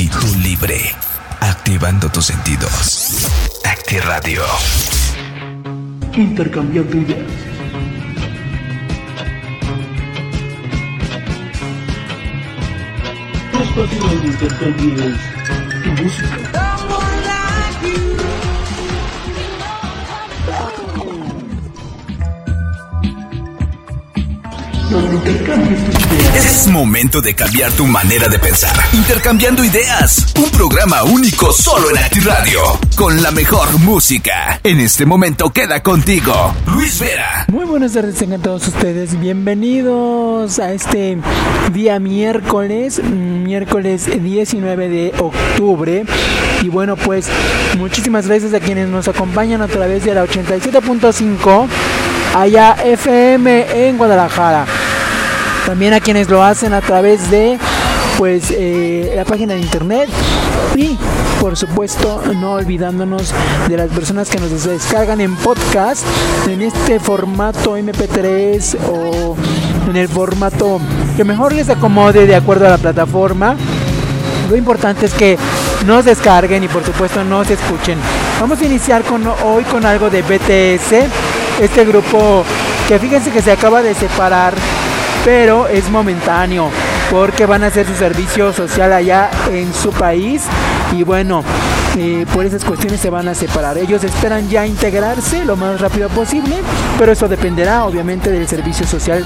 actitud libre, activando tus sentidos. Acti Radio. Intercambiando ideas. Tu espacio donde intercambies tu música. Es momento de cambiar tu manera de pensar. Intercambiando ideas. Un programa único solo en ActiRadio. Con la mejor música. En este momento queda contigo, Luis Vera. Muy buenas tardes, tengan todos ustedes. Bienvenidos a este día miércoles, miércoles 19 de octubre. Y bueno, pues muchísimas gracias a quienes nos acompañan a través de la 87.5 allá FM en Guadalajara. También a quienes lo hacen a través de pues eh, la página de internet y por supuesto no olvidándonos de las personas que nos descargan en podcast en este formato MP3 o en el formato que mejor les acomode de acuerdo a la plataforma. Lo importante es que nos descarguen y por supuesto nos escuchen. Vamos a iniciar hoy con algo de BTS, este grupo que fíjense que se acaba de separar pero es momentáneo porque van a hacer su servicio social allá en su país y bueno, eh, por esas cuestiones se van a separar. Ellos esperan ya integrarse lo más rápido posible, pero eso dependerá obviamente del servicio social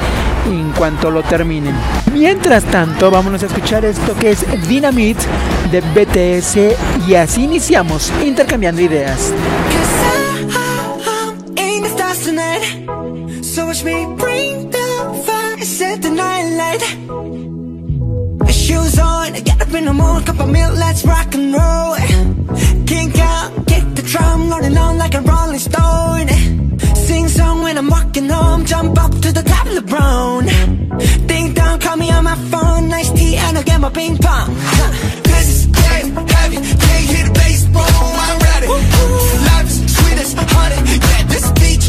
en cuanto lo terminen. Mientras tanto, vámonos a escuchar esto que es Dynamite de BTS y así iniciamos intercambiando ideas. Set the night light. Shoes on, get up in the mood, cup of milk, let's rock and roll. Kink out, kick the drum, rolling on like a rolling stone. Sing song when I'm walking home, jump up to the top of the brown Ding dong, call me on my phone, nice tea and I'll get my ping pong. This is getting heavy, can't the bass, boom, I'm ready. Life is sweet as honey, yeah,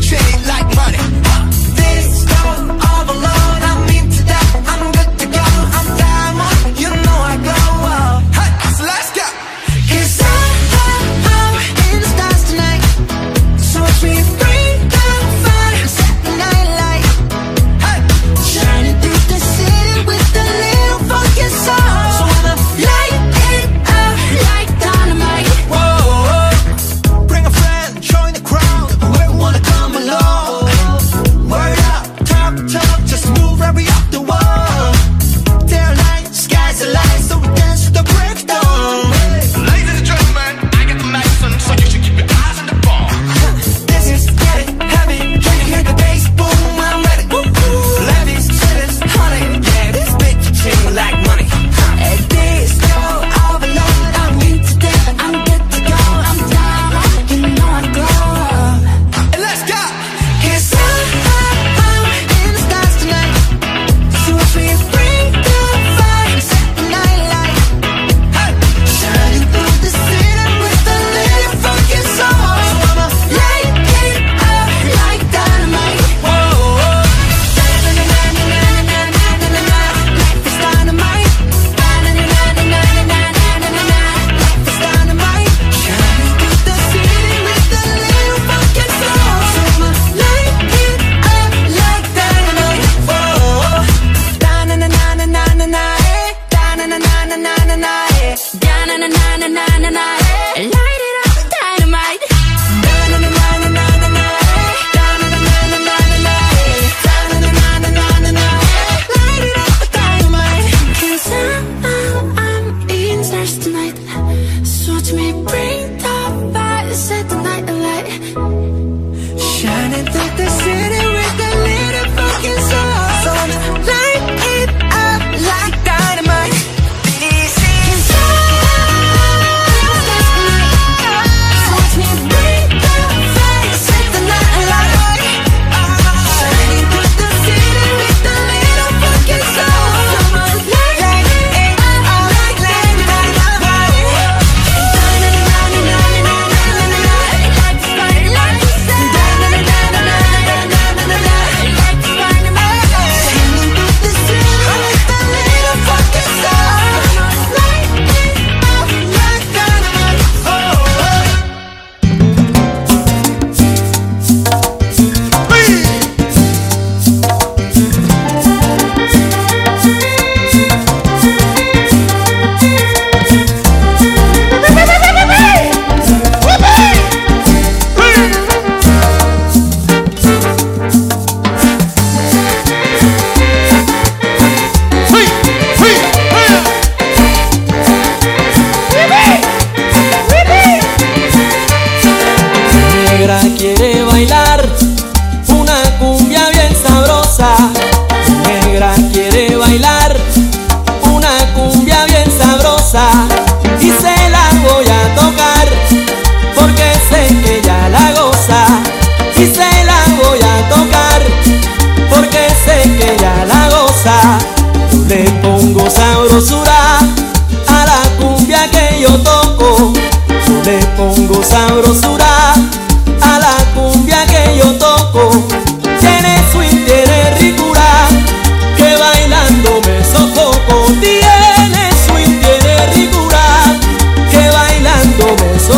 treated like money. This stone of a love.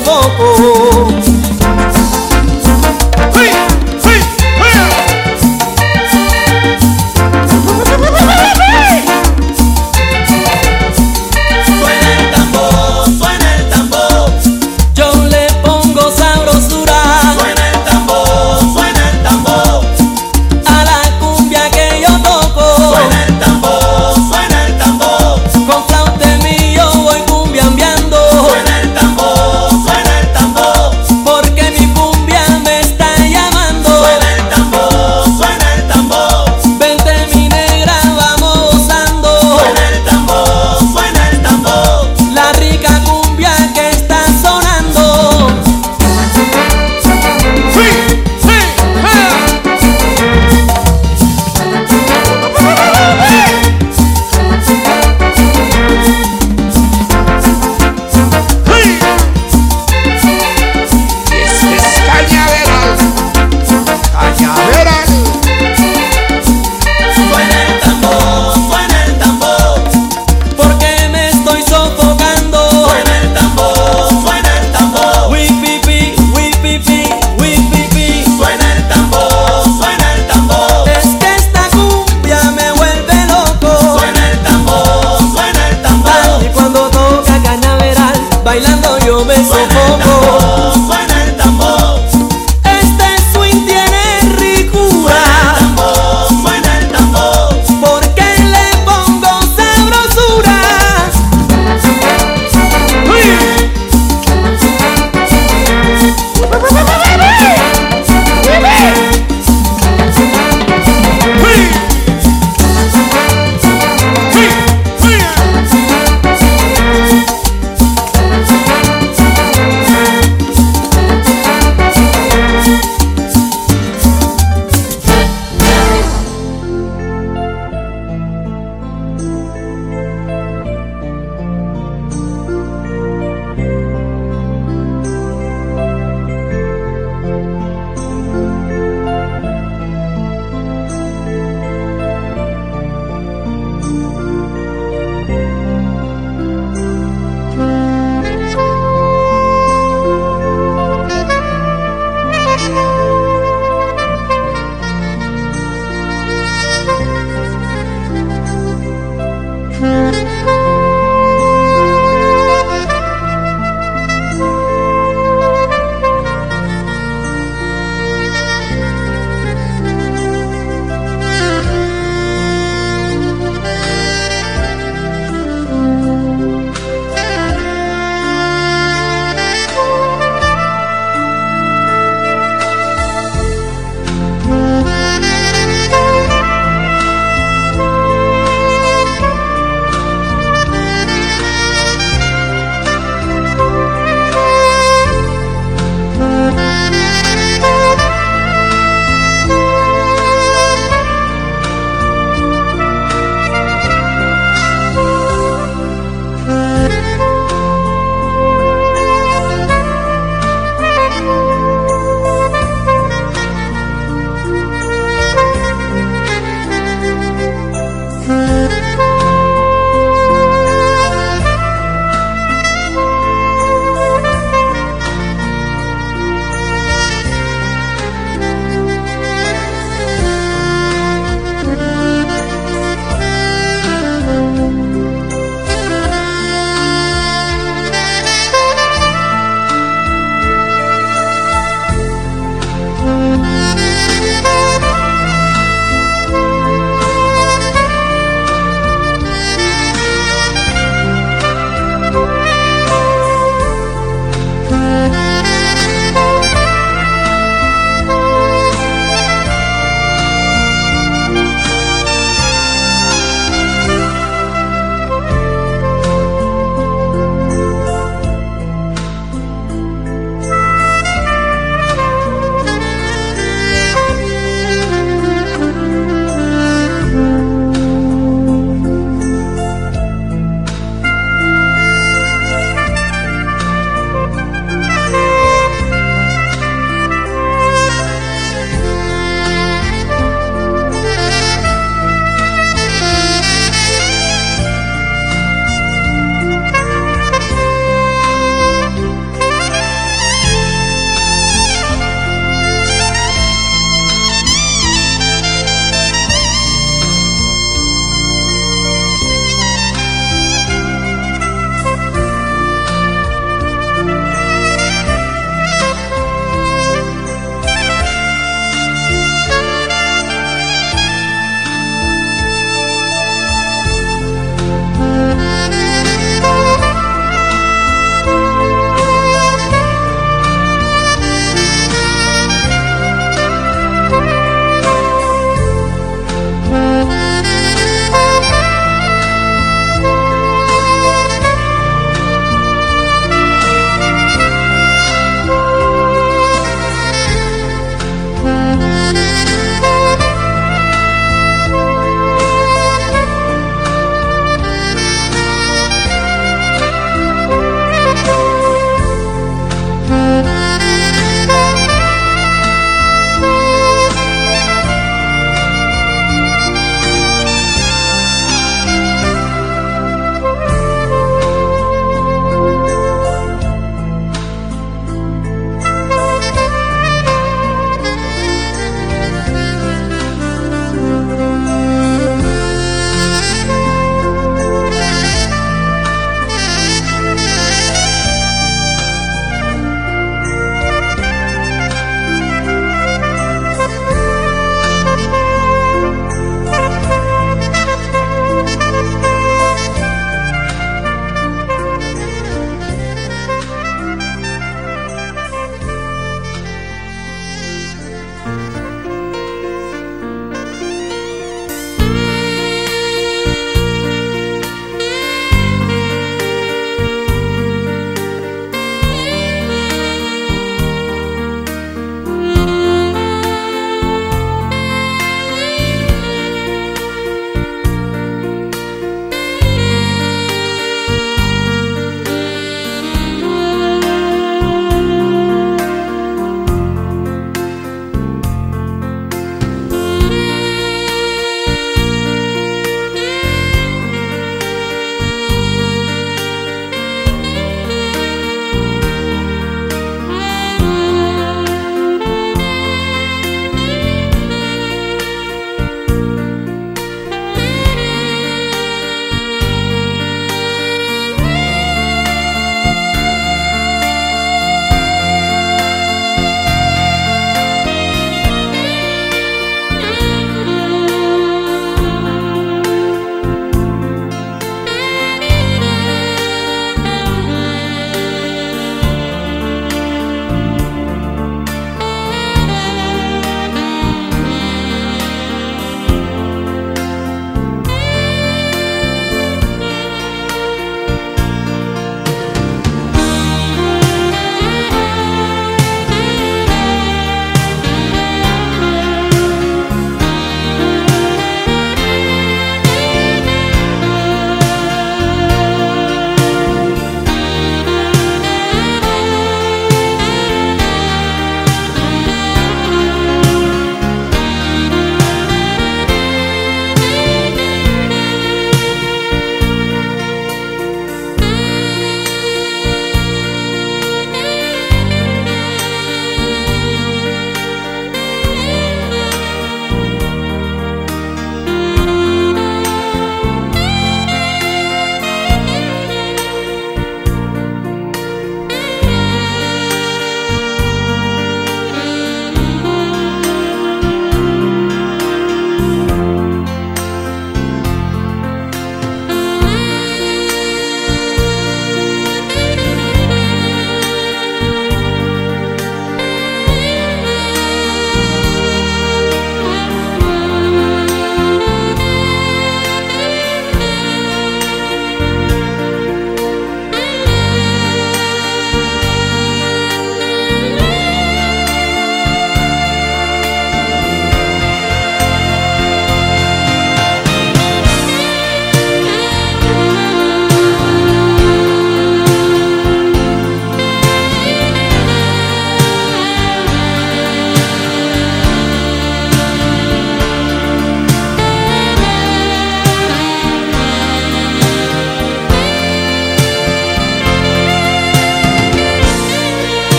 Me sofoco.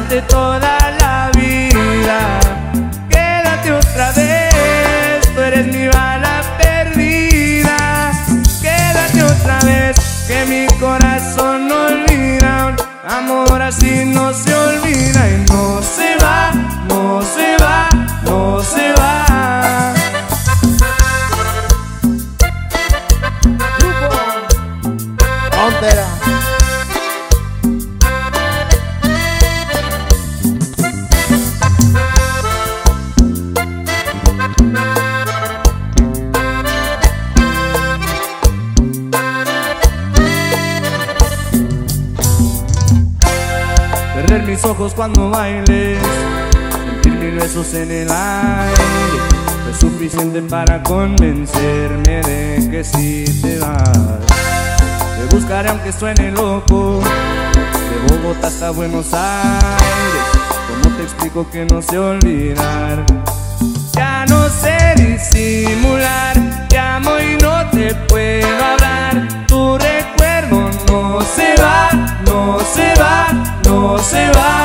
durante toda la vida. Quédate otra vez, tú eres mi bala perdida. Quédate otra vez, que mi corazón no olvida. Amor así no se olvida y no se cuando bailes. Sentir mis besos en el aire No es suficiente para convencerme de que si sí te vas. Te buscaré aunque suene loco. De Bogotá hasta Buenos Aires. ¿Cómo te explico que no sé olvidar? Ya no sé disimular. Te amo y no te puedo hablar. Tu recuerdo no se va, no se va, no se va.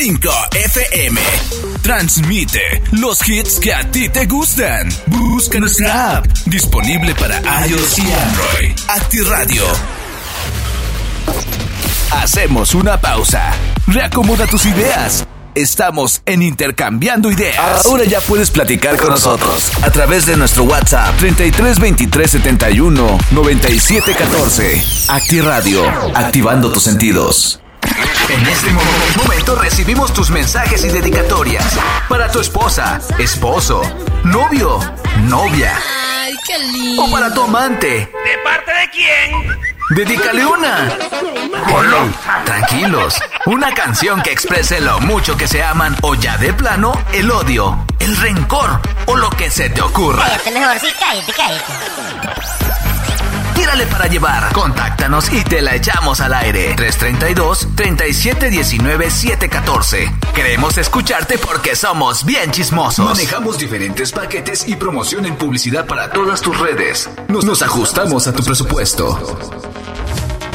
87.5 FM. Transmite los hits que a ti te gustan. Busca nuestra app disponible para iOS y Android. Acti Radio. Hacemos una pausa. Reacomoda tus ideas. Estamos en Intercambiando Ideas. Ahora ya puedes platicar con nosotros a través de nuestro WhatsApp 33 23 71 97 14. Acti Radio, activando tus sentidos. En este momento recibimos tus mensajes y dedicatorias para tu esposa, esposo, novio, novia. Ay, qué lindo. O para tu amante. ¿De parte de quién? Dedícale una. Tranquilos. Una canción que exprese lo mucho que se aman o ya de plano el odio, el rencor o lo que se te ocurra. Cállate mejor, sí, cállate, cállate. Para llevar. Contáctanos y te la echamos al aire. 332-3719-714. Queremos escucharte porque somos bien chismosos. Manejamos diferentes paquetes y promoción en publicidad para todas tus redes. Nos, ajustamos a tu presupuesto.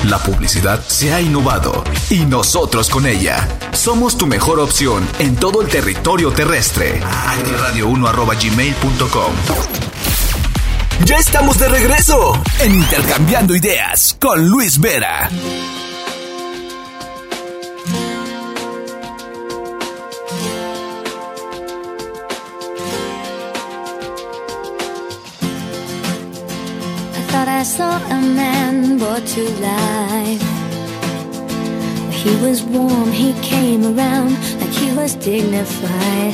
La publicidad se ha innovado y nosotros con ella. Somos tu mejor opción en todo el territorio terrestre. radio1.gmail.com Ya estamos de regreso en Intercambiando Ideas con Luis Vera. I saw a man brought to life. He was warm, he came around like he was dignified.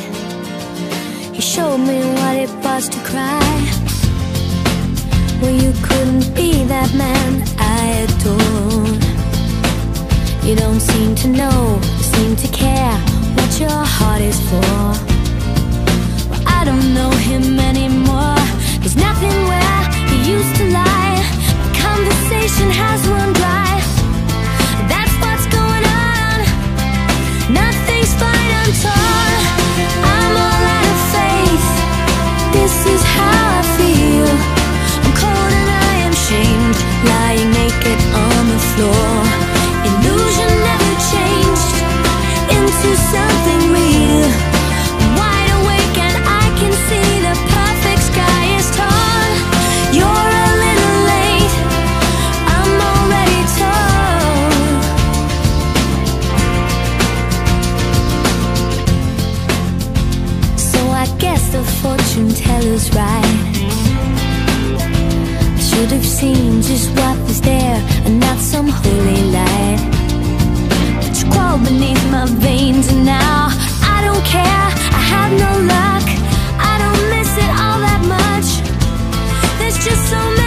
He showed me what it was to cry. Well, you couldn't be that man I adore. You don't seem to know, seem to care what your heart is for. Well, I don't know him anymore. There's nothing where he used to lie. The conversation has run dry. That's what's going on. Nothing's fine, I'm torn. I'm all out of faith. This is how I am shamed, lying naked on the floor. Illusion never changed into something real. Seen just what was there and not some holy light. But you crawl beneath my veins and now I don't care. I have no luck. I don't miss it all that much. There's just so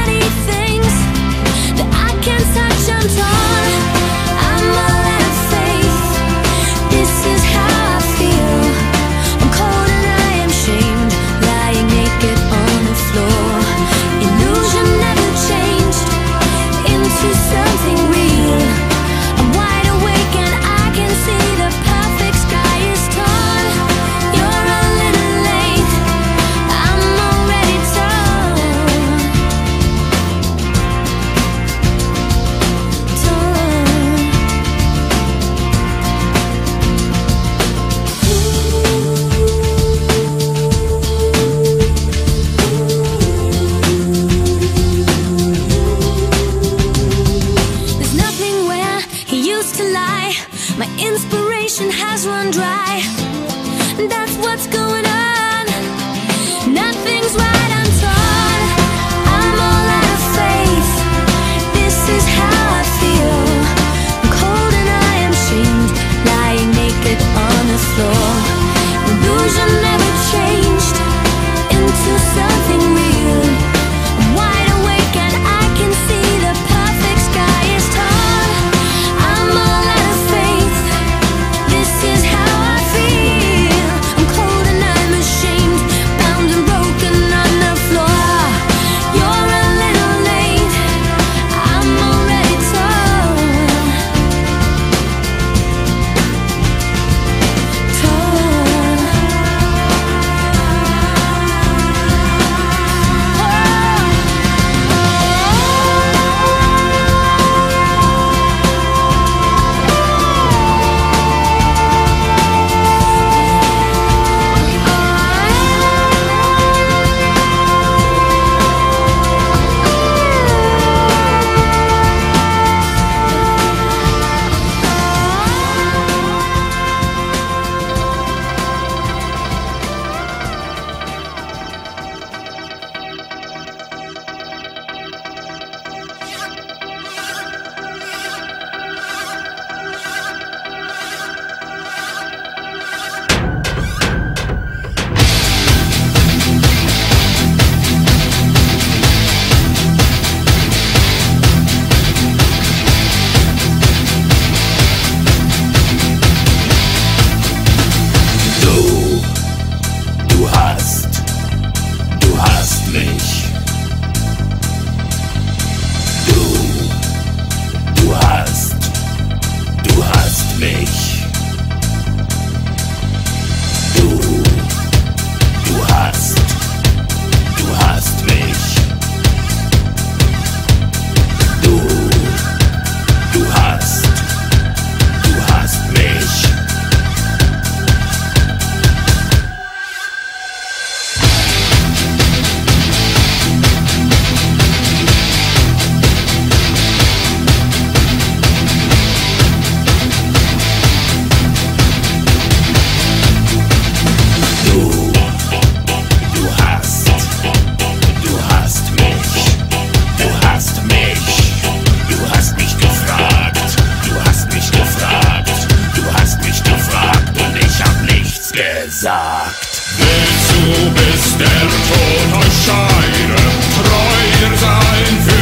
sagt. Wozu bis der Tod euch scheide, treuer sein für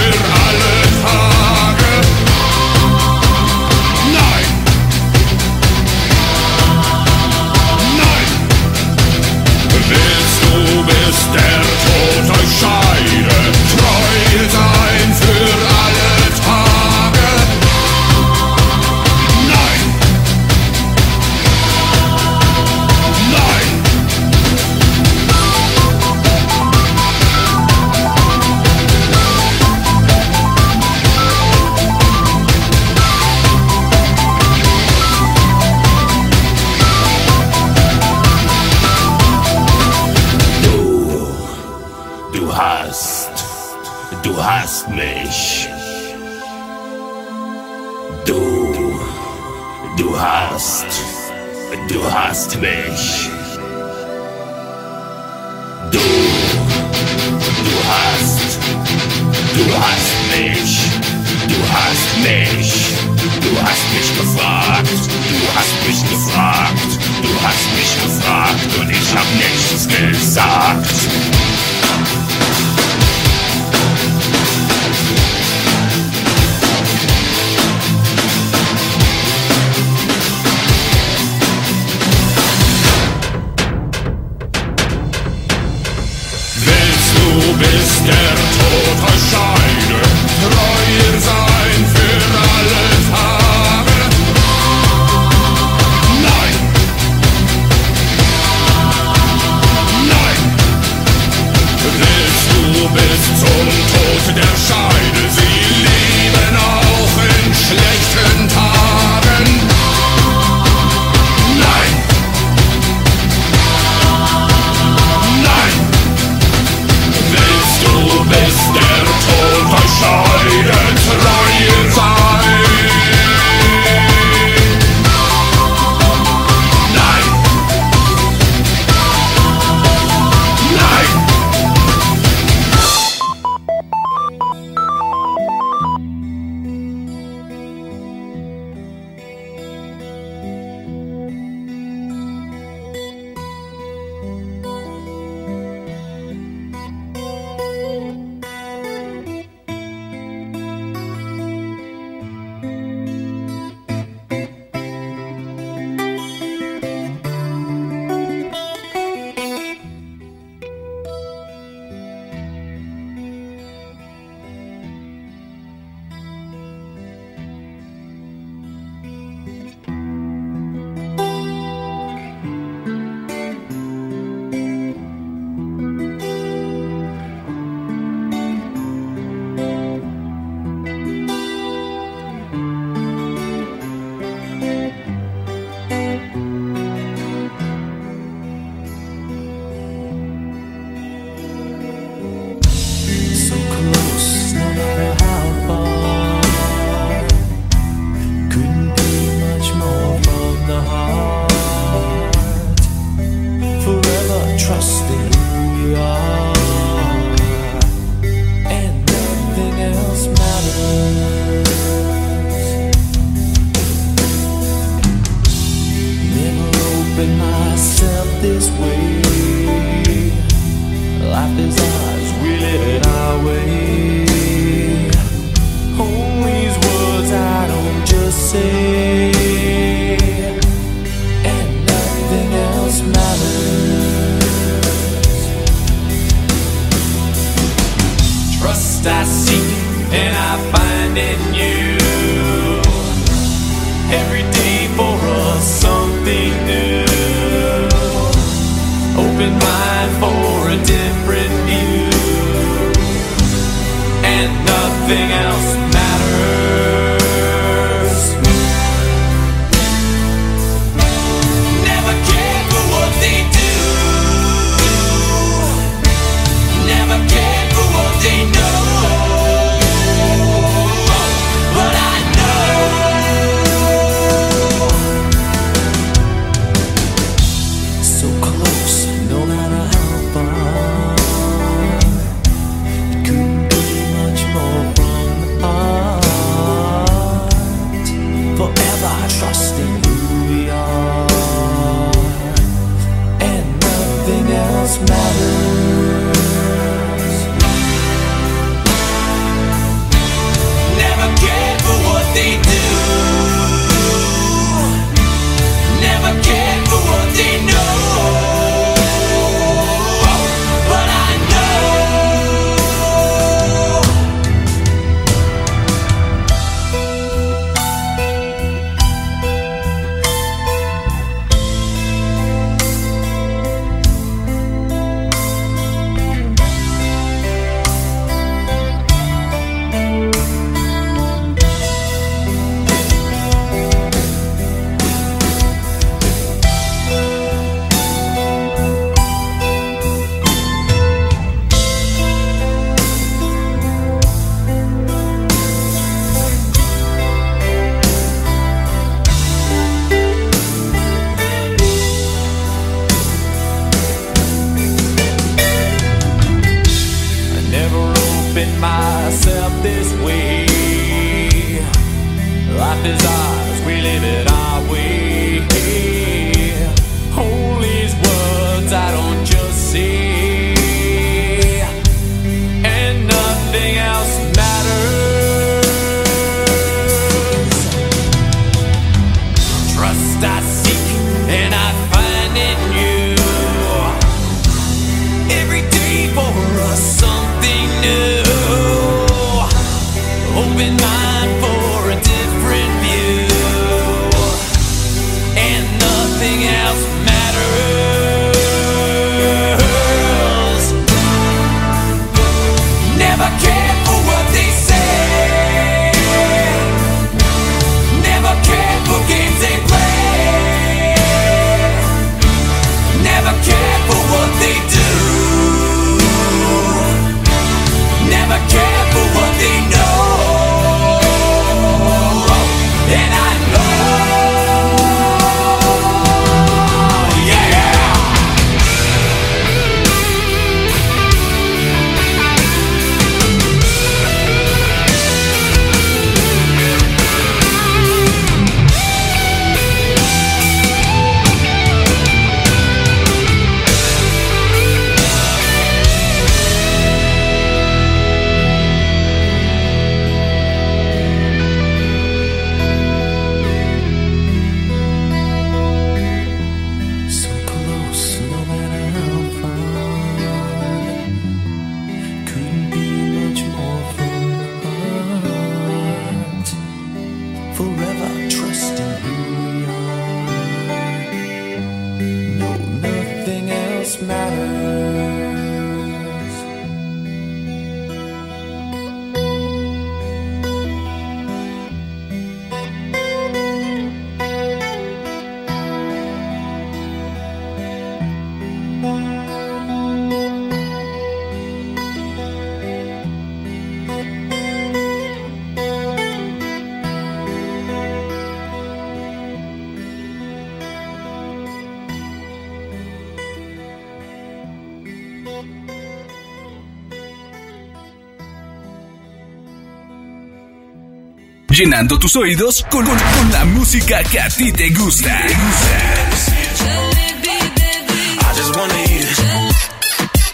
Llenando tus oídos con, con- con la música que a ti te gusta.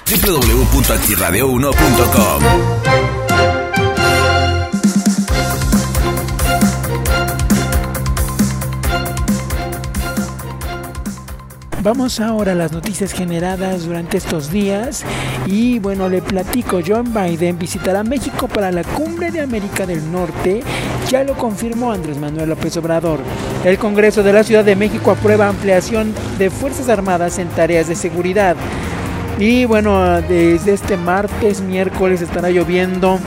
www.actiradio1.com Vamos ahora a las noticias generadas durante estos días y bueno, le platico, John Biden visitará México para la cumbre de América del Norte, ya lo confirmó Andrés Manuel López Obrador. El Congreso de la Ciudad de México aprueba ampliación de Fuerzas Armadas en tareas de seguridad. Y bueno, desde este martes, miércoles estará lloviendo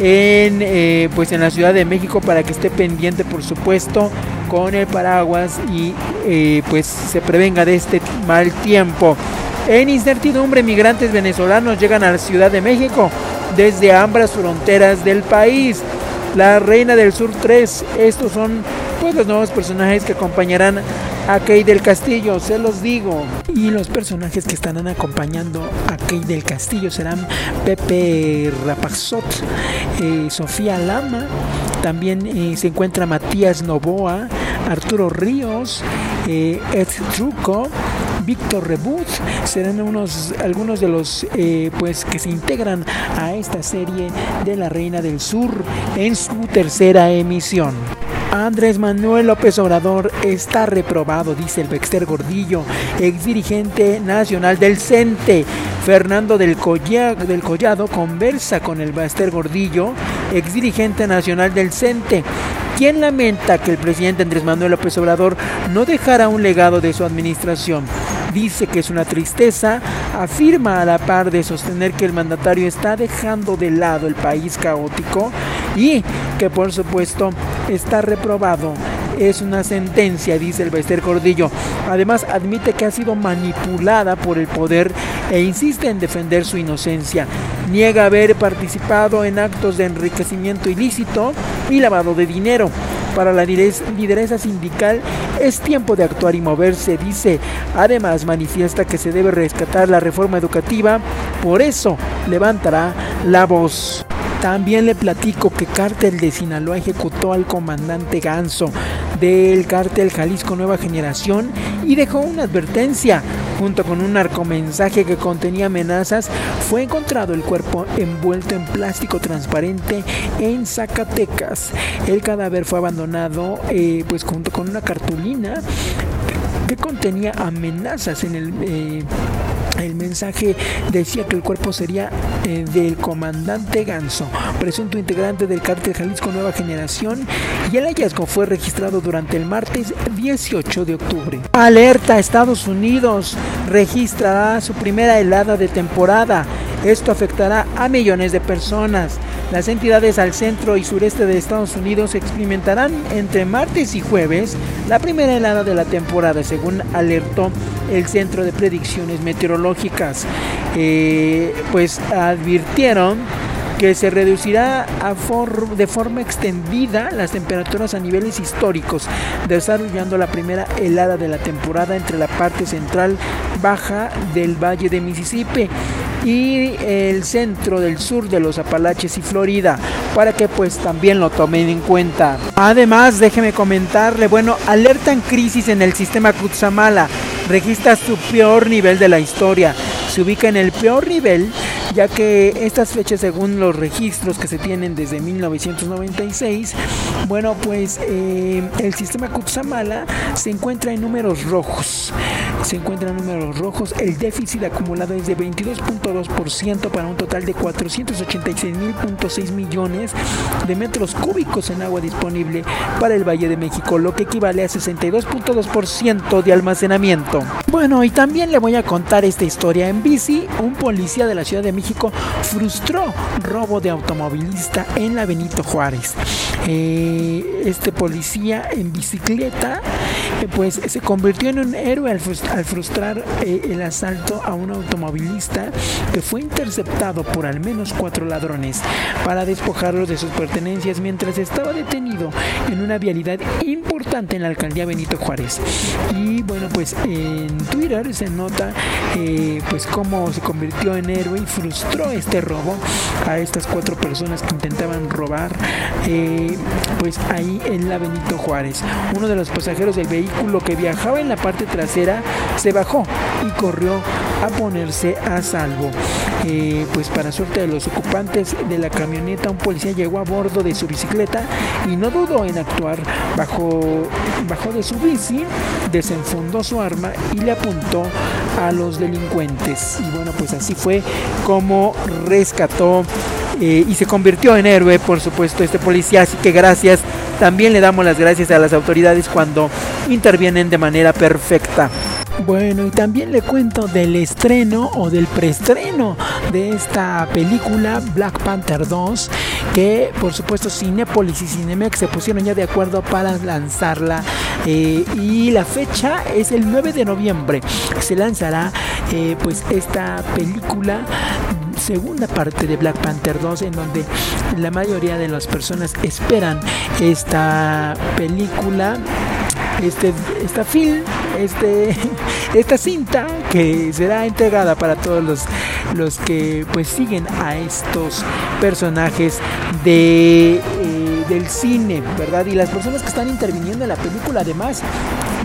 en eh, pues en la Ciudad de México para que esté pendiente por supuesto con el paraguas y eh, pues se prevenga de este mal tiempo. En incertidumbre, migrantes venezolanos llegan a la Ciudad de México desde ambas fronteras del país. La Reina del Sur 3, estos son pues los nuevos personajes que acompañarán a Kay del Castillo, se los digo. Y los personajes que estarán acompañando a Kay del Castillo serán Pepe Rapazot, eh, Sofía Lama, también eh, se encuentra Matías Novoa, Arturo Ríos, eh, Ed Truco, Víctor Rebut serán unos algunos de los eh, pues que se integran a esta serie de la Reina del Sur en su tercera emisión. Andrés Manuel López Obrador está reprobado, dice el Baxter Gordillo, ex dirigente nacional del CENTE. Fernando del, Colla- del Collado conversa con el Baxter Gordillo, ex dirigente nacional del CENTE, quien lamenta que el presidente Andrés Manuel López Obrador no dejara un legado de su administración. Dice que es una tristeza, afirma a la par de sostener que el mandatario está dejando de lado el país caótico y que por supuesto está reprobado. Es una sentencia, dice el Bester Cordillo. Además admite que ha sido manipulada por el poder e insiste en defender su inocencia. Niega haber participado en actos de enriquecimiento ilícito y lavado de dinero. Para la lideresa sindical es tiempo de actuar y moverse, dice. Además manifiesta que se debe rescatar la reforma educativa, por eso levantará la voz. También le platico que Cártel de Sinaloa ejecutó al comandante Ganso del Cártel Jalisco Nueva Generación y dejó una advertencia. Junto con un narcomensaje que contenía amenazas, fue encontrado el cuerpo envuelto en plástico transparente en Zacatecas. El cadáver fue abandonado eh, pues junto con una cartulina que contenía amenazas en el... Eh, el mensaje decía que el cuerpo sería eh, del comandante Ganso, presunto integrante del cártel Jalisco Nueva Generación, y el hallazgo fue registrado durante el martes 18 de octubre. Alerta, Estados Unidos registrará su primera helada de temporada. Esto afectará a millones de personas. Las entidades al centro y sureste de Estados Unidos experimentarán entre martes y jueves la primera helada de la temporada, según alertó el Centro de Predicciones Meteorológicas. Eh, pues advirtieron que se reducirá de forma extendida las temperaturas a niveles históricos, desarrollando la primera helada de la temporada entre la parte central baja del Valle de Mississippi y el centro del sur de los Apalaches y Florida para que pues también lo tomen en cuenta. Además, déjeme comentarle, bueno, alerta en crisis en el sistema Kutsamala, registra su peor nivel de la historia, se ubica en el peor nivel ya que estas fechas según los registros que se tienen desde 1996, bueno pues eh, el sistema Kutsamala se encuentra en números rojos, se encuentra en números rojos, el déficit acumulado es de 22.2% para un total de 486.6 millones de metros cúbicos en agua disponible para el Valle de México, lo que equivale a 62.2% de almacenamiento. Bueno, y también le voy a contar esta historia en bici, un policía de la Ciudad de México frustró robo de automovilista en la Benito Juárez. Eh, este policía en bicicleta pues se convirtió en un héroe al, frustrar eh, el asalto a un automovilista que fue interceptado por al menos cuatro ladrones para despojarlos de sus pertenencias mientras estaba detenido en una vialidad importante en la alcaldía Benito Juárez. Y bueno, pues en Twitter se nota pues cómo se convirtió en héroe y frustró este robo a estas cuatro personas que intentaban robar eh, pues ahí en la Benito Juárez. Uno de los pasajeros del vehículo que viajaba en la parte trasera se bajó y corrió a ponerse a salvo. Eh, pues para suerte de los ocupantes de la camioneta, un policía llegó a bordo de su bicicleta y no dudó en actuar. Bajó, bajó de su bici, desenfundó su arma y le apuntó a los delincuentes. Y bueno, pues así fue como rescató eh, y se convirtió en héroe, por supuesto, este policía. Así que gracias. También le damos las gracias a las autoridades cuando intervienen de manera perfecta. Bueno, y también le cuento del estreno o del preestreno de esta película Black Panther 2, que por supuesto Cinepolis y Cinemex se pusieron ya de acuerdo para lanzarla eh, y la fecha es el 9 de noviembre. Se lanzará eh, pues esta película segunda parte de Black Panther 2 en donde la mayoría de las personas esperan esta película este, esta film, este, esta cinta que será entregada para todos los, los que pues siguen a estos personajes de, eh, del cine, ¿verdad? Y las personas que están interviniendo en la película además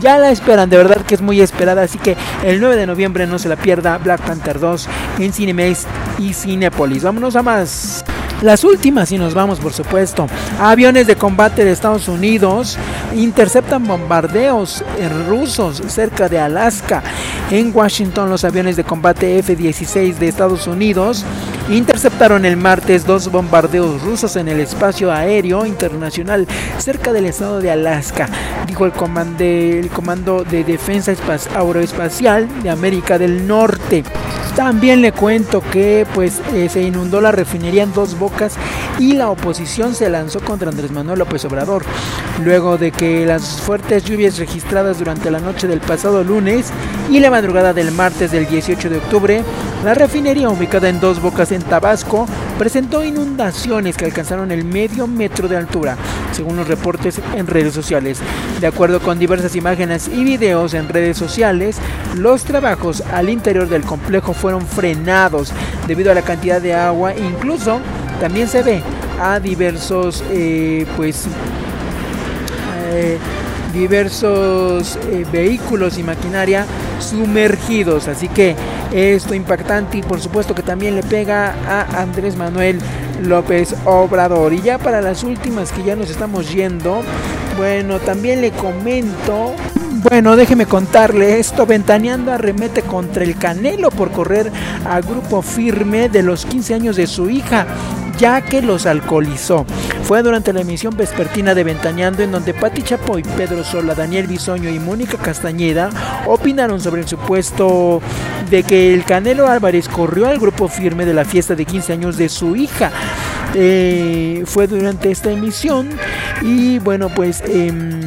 ya la esperan, de verdad que es muy esperada, así que el 9 de noviembre no se la pierda Black Panther 2 en Cinemex y Cinepolis. Vámonos a más. Las últimas, y nos vamos por supuesto. Aviones de combate de Estados Unidos interceptan bombardeos rusos cerca de Alaska. En Washington, los aviones de combate F-16 de Estados Unidos interceptaron el martes dos bombardeos rusos en el espacio aéreo internacional cerca del estado de Alaska, dijo el, el Comando de Defensa Aeroespacial de América del Norte. También le cuento que pues eh, se inundó la refinería en dos bocas y la oposición se lanzó contra Andrés Manuel López Obrador. Luego de que las fuertes lluvias registradas durante la noche del pasado lunes y la madrugada del martes del 18 de octubre, la refinería ubicada en dos bocas en Tabasco presentó inundaciones que alcanzaron el medio metro de altura, según los reportes en redes sociales. De acuerdo con diversas imágenes y videos en redes sociales, los trabajos al interior del complejo fueron frenados debido a la cantidad de agua, incluso también se ve a diversos eh, pues eh, diversos eh, vehículos y maquinaria sumergidos. Así que esto impactante y por supuesto que también le pega a Andrés Manuel López Obrador. Y ya para las últimas que ya nos estamos yendo, bueno, también le comento bueno, déjeme contarle esto. Ventaneando arremete contra el Canelo por correr a grupo firme de los 15 años de su hija ya que los alcoholizó. Fue durante la emisión vespertina de Ventaneando en donde Pati Chapoy, Pedro Sola, Daniel Bisoño y Mónica Castañeda opinaron sobre el supuesto de que el Canelo Álvarez corrió al grupo firme de la fiesta de 15 años de su hija. Eh, fue durante esta emisión y bueno pues em,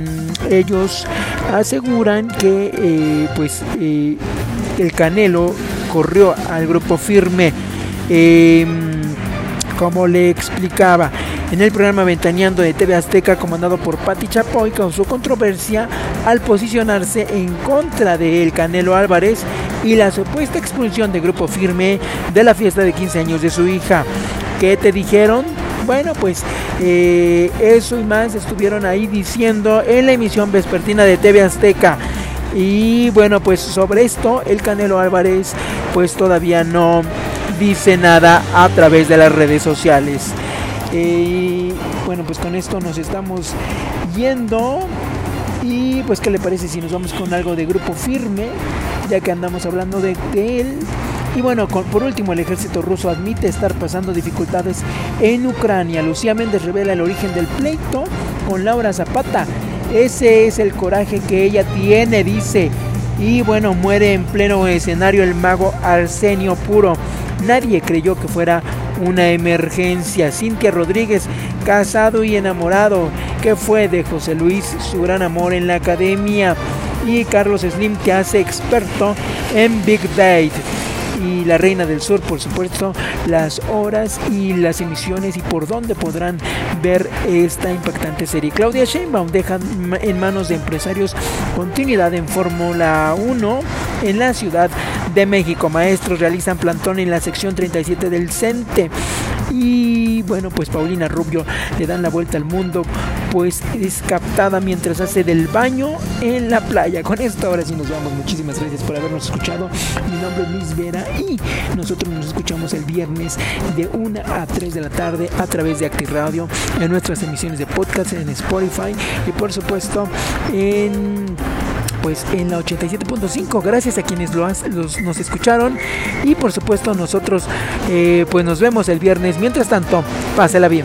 ellos aseguran que eh, pues eh, el Canelo corrió al grupo firme em, como le explicaba. En el programa Ventaneando de TV Azteca, comandado por Patti Chapoy, causó controversia al posicionarse en contra de El Canelo Álvarez y la supuesta expulsión de Grupo Firme de la fiesta de 15 años de su hija. ¿Qué te dijeron? Bueno, pues eh, eso y más estuvieron ahí diciendo en la emisión vespertina de TV Azteca. Y bueno, pues sobre esto el Canelo Álvarez pues todavía no dice nada a través de las redes sociales. Y bueno, pues con esto nos estamos yendo. Y pues, ¿qué le parece si nos vamos con algo de grupo firme? Ya que andamos hablando de, él. Y bueno, por último, el ejército ruso admite estar pasando dificultades en Ucrania. Lucía Méndez revela el origen del pleito con Laura Zapata. Ese es el coraje que ella tiene, dice. Y bueno, muere en pleno escenario el mago Arsenio Puro. Nadie creyó que fuera una emergencia. Cintia Rodríguez, casado y enamorado, que fue de José Luis, su gran amor en la academia. Y Carlos Slim, que hace experto en Big Date y La Reina del Sur, por supuesto, las horas y las emisiones y por dónde podrán ver esta impactante serie. Claudia Sheinbaum deja en manos de empresarios continuidad en Fórmula 1 en la Ciudad de México. Maestros realizan plantón en la sección 37 del CENTE. Y bueno, pues Paulina Rubio le dan la vuelta al mundo, pues es captada mientras hace del baño en la playa. Con esto ahora sí nos vamos. Muchísimas gracias por habernos escuchado. Mi nombre es Luis Vera y nosotros nos escuchamos el viernes de 1 a 3 de la tarde a través de Acti Radio en nuestras emisiones de podcast en Spotify y por supuesto en pues en la 87.5. Gracias a quienes lo nos escucharon y por supuesto nosotros eh, pues nos vemos el viernes. Mientras tanto, pásela bien.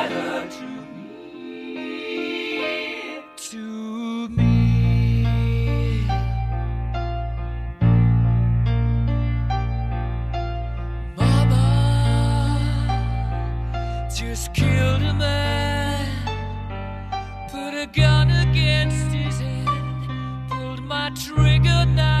triggered now.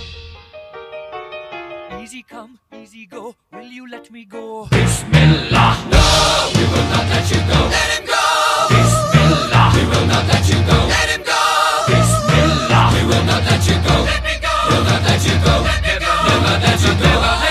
Easy come, easy go, will you let me go? Bismillah, no, we will not let you go. Let him go. Bismillah, we will not let you go. Let him go. Bismillah, we will not let you go. Let me go. We'll not let you go. Let me go. Never let you go.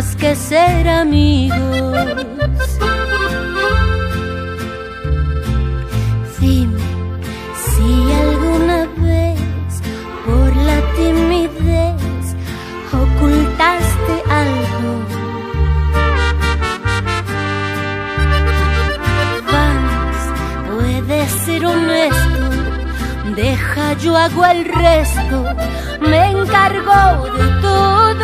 más que ser amigos. Dime si alguna vez por la timidez ocultaste algo. Vamos, puedes ser honesto. Deja, yo hago el resto. Me encargo de todo.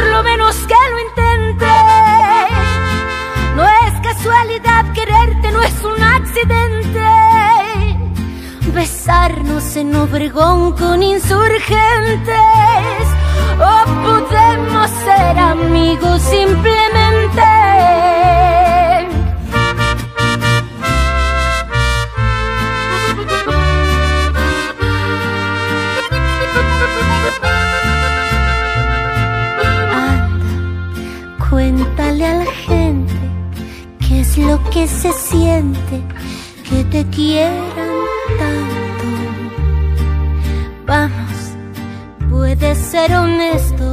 por lo menos que lo intentes. No es casualidad quererte, no es un accidente. Besarnos en Obregón con insurgentes. O podemos ser amigos simplemente. a la gente qué es lo que se siente que te quieran tanto. Vamos, puedes ser honesto,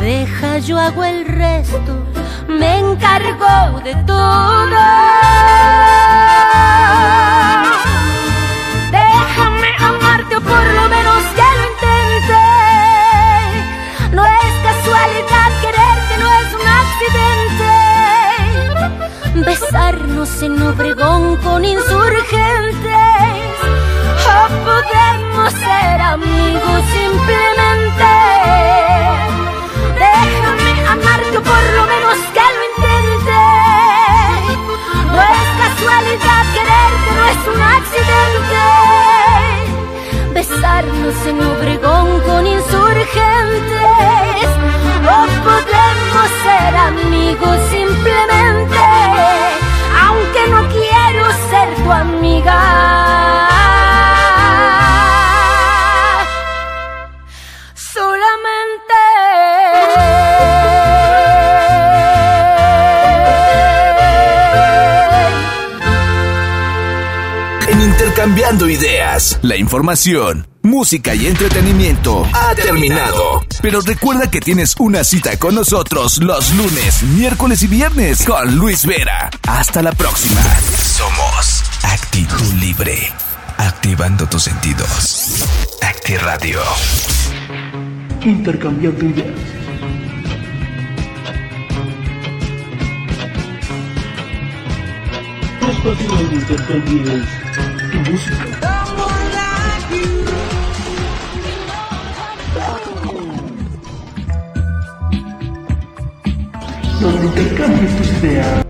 deja yo hago el resto, me encargo de todo. en Obregón con insurgentes. O podemos ser amigos simplemente. Déjame amarte o por lo menos que lo intente. No es casualidad quererte, no es un accidente. Besarnos en Obregón con insurgentes. O podemos ser amigos simplemente no quiero ser tu amiga. Cambiando ideas, la información, música y entretenimiento ha terminado. Pero recuerda que tienes una cita con nosotros los lunes, miércoles y viernes con Luis Vera. Hasta la próxima. Somos Actitud Libre. Activando tus sentidos. Acti Radio. Intercambiando ideas. Intercambies tu música. Donde intercambies tus ideas.